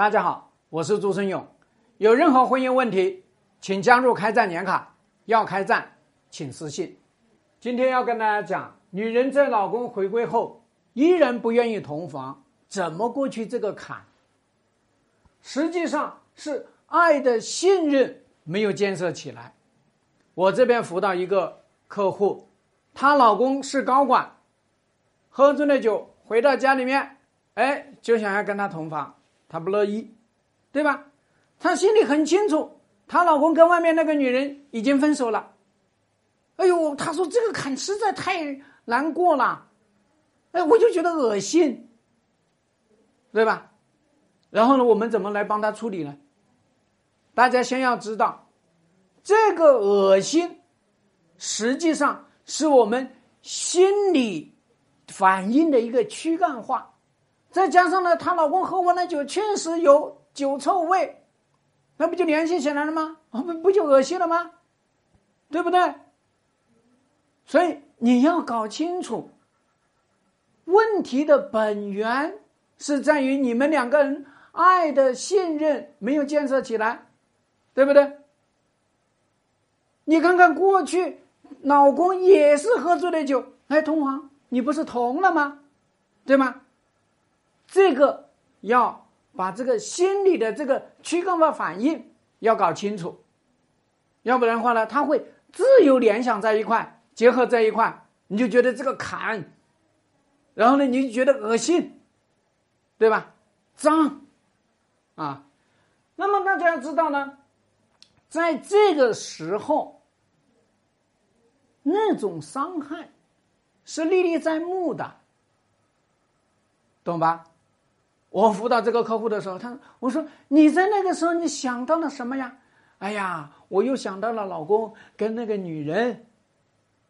大家好，我是朱生勇。有任何婚姻问题，请加入开战年卡。要开战，请私信。今天要跟大家讲，女人在老公回归后依然不愿意同房，怎么过去这个坎？实际上是爱的信任没有建设起来。我这边辅导一个客户，她老公是高管，喝醉了酒回到家里面，哎，就想要跟她同房。她不乐意，对吧？她心里很清楚，她老公跟外面那个女人已经分手了。哎呦，她说这个坎实在太难过了，哎，我就觉得恶心，对吧？然后呢，我们怎么来帮她处理呢？大家先要知道，这个恶心实际上是我们心理反应的一个躯干化。再加上呢，她老公喝完了酒，确实有酒臭味，那不就联系起来了吗？不不就恶心了吗？对不对？所以你要搞清楚，问题的本源是在于你们两个人爱的信任没有建设起来，对不对？你看看过去，老公也是喝醉了酒哎同房，你不是同了吗？对吗？这个要把这个心理的这个躯干化反应要搞清楚，要不然的话呢，他会自由联想在一块，结合在一块，你就觉得这个坎，然后呢，你就觉得恶心，对吧？脏，啊，那么大家要知道呢，在这个时候，那种伤害是历历在目的，懂吧？我辅导这个客户的时候，他我说你在那个时候你想到了什么呀？哎呀，我又想到了老公跟那个女人，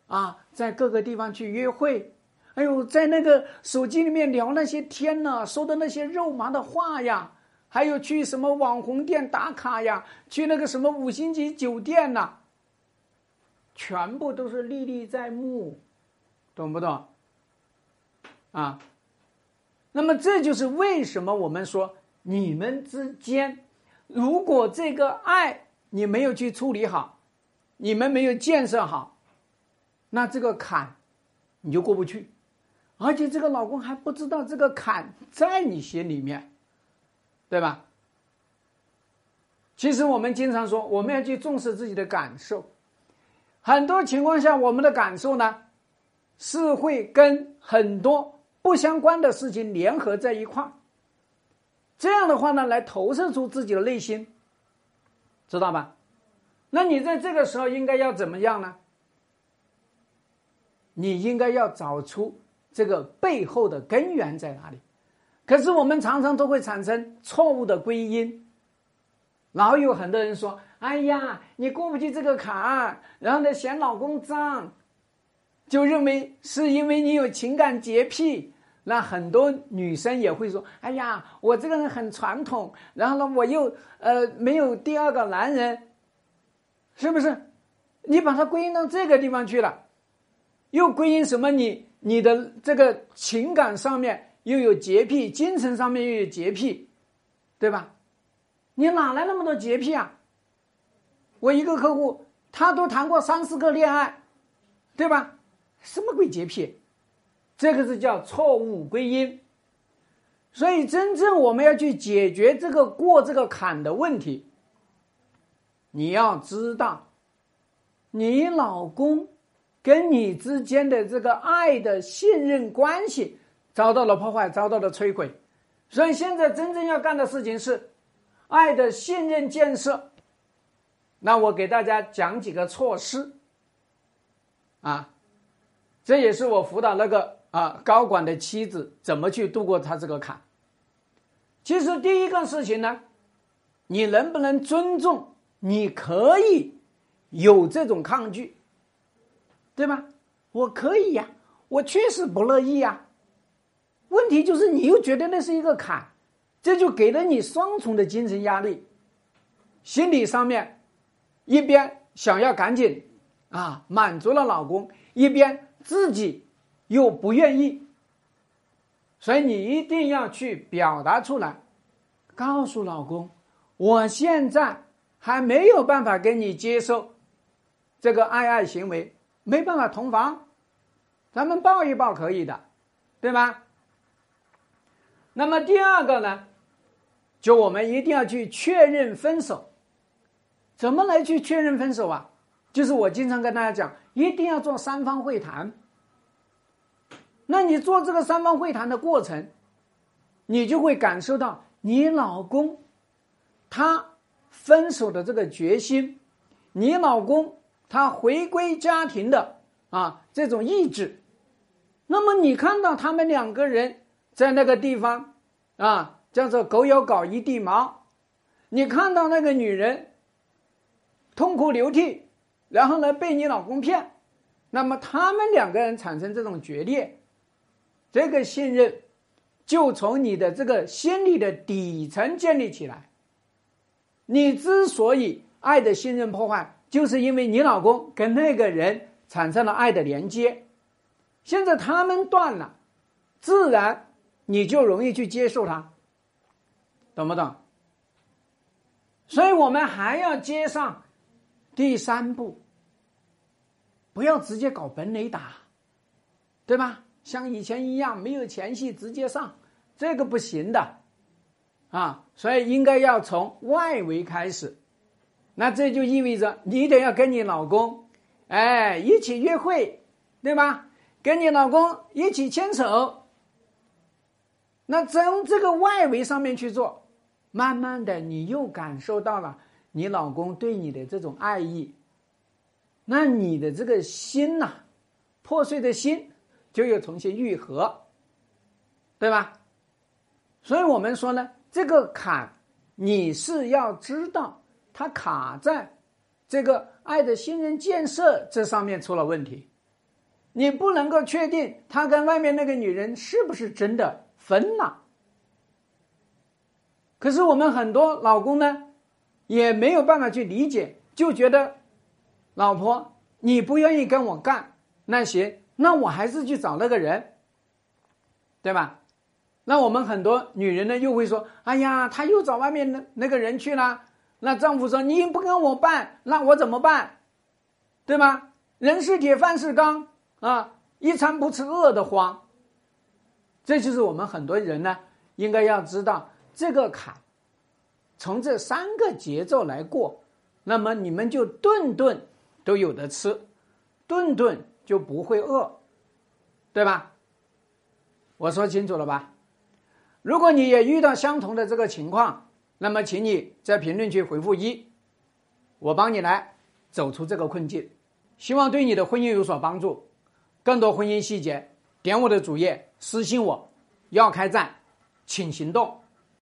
啊，在各个地方去约会，哎呦，在那个手机里面聊那些天呐，说的那些肉麻的话呀，还有去什么网红店打卡呀，去那个什么五星级酒店呐，全部都是历历在目，懂不懂？啊？那么这就是为什么我们说你们之间，如果这个爱你没有去处理好，你们没有建设好，那这个坎你就过不去，而且这个老公还不知道这个坎在你心里面，对吧？其实我们经常说我们要去重视自己的感受，很多情况下我们的感受呢是会跟很多。不相关的事情联合在一块儿，这样的话呢，来投射出自己的内心，知道吧？那你在这个时候应该要怎么样呢？你应该要找出这个背后的根源在哪里。可是我们常常都会产生错误的归因，然后有很多人说：“哎呀，你过不去这个坎，然后呢嫌老公脏。”就认为是因为你有情感洁癖，那很多女生也会说：“哎呀，我这个人很传统，然后呢，我又呃没有第二个男人，是不是？你把它归因到这个地方去了，又归因什么？你你的这个情感上面又有洁癖，精神上面又有洁癖，对吧？你哪来那么多洁癖啊？我一个客户，他都谈过三四个恋爱，对吧？”什么鬼洁癖？这个是叫错误归因。所以，真正我们要去解决这个过这个坎的问题，你要知道，你老公跟你之间的这个爱的信任关系遭到了破坏，遭到了摧毁。所以，现在真正要干的事情是爱的信任建设。那我给大家讲几个措施啊。这也是我辅导那个啊高管的妻子怎么去度过他这个坎。其实第一个事情呢，你能不能尊重？你可以有这种抗拒，对吧？我可以呀，我确实不乐意呀。问题就是你又觉得那是一个坎，这就给了你双重的精神压力。心理上面，一边想要赶紧啊满足了老公，一边。自己又不愿意，所以你一定要去表达出来，告诉老公，我现在还没有办法跟你接受这个爱爱行为，没办法同房，咱们抱一抱可以的，对吧？那么第二个呢，就我们一定要去确认分手。怎么来去确认分手啊？就是我经常跟大家讲，一定要做三方会谈。那你做这个三方会谈的过程，你就会感受到你老公他分手的这个决心，你老公他回归家庭的啊这种意志。那么你看到他们两个人在那个地方啊，叫做狗咬狗一地毛，你看到那个女人。痛哭流涕，然后呢被你老公骗，那么他们两个人产生这种决裂，这个信任就从你的这个心理的底层建立起来。你之所以爱的信任破坏，就是因为你老公跟那个人产生了爱的连接，现在他们断了，自然你就容易去接受他，懂不懂？所以我们还要接上。第三步，不要直接搞本垒打，对吧？像以前一样没有前戏直接上，这个不行的，啊，所以应该要从外围开始。那这就意味着你得要跟你老公，哎，一起约会，对吧？跟你老公一起牵手，那从这个外围上面去做，慢慢的你又感受到了。你老公对你的这种爱意，那你的这个心呐，破碎的心就又重新愈合，对吧？所以我们说呢，这个坎你是要知道，它卡在这个爱的信任建设这上面出了问题，你不能够确定他跟外面那个女人是不是真的分了。可是我们很多老公呢？也没有办法去理解，就觉得，老婆你不愿意跟我干，那行，那我还是去找那个人，对吧？那我们很多女人呢，又会说：“哎呀，他又找外面那那个人去了。”那丈夫说：“你不跟我办，那我怎么办？对吗？人是铁，饭是钢啊，一餐不吃饿得慌。”这就是我们很多人呢，应该要知道这个坎。从这三个节奏来过，那么你们就顿顿都有的吃，顿顿就不会饿，对吧？我说清楚了吧？如果你也遇到相同的这个情况，那么请你在评论区回复一，我帮你来走出这个困境，希望对你的婚姻有所帮助。更多婚姻细节，点我的主页私信我，要开战，请行动。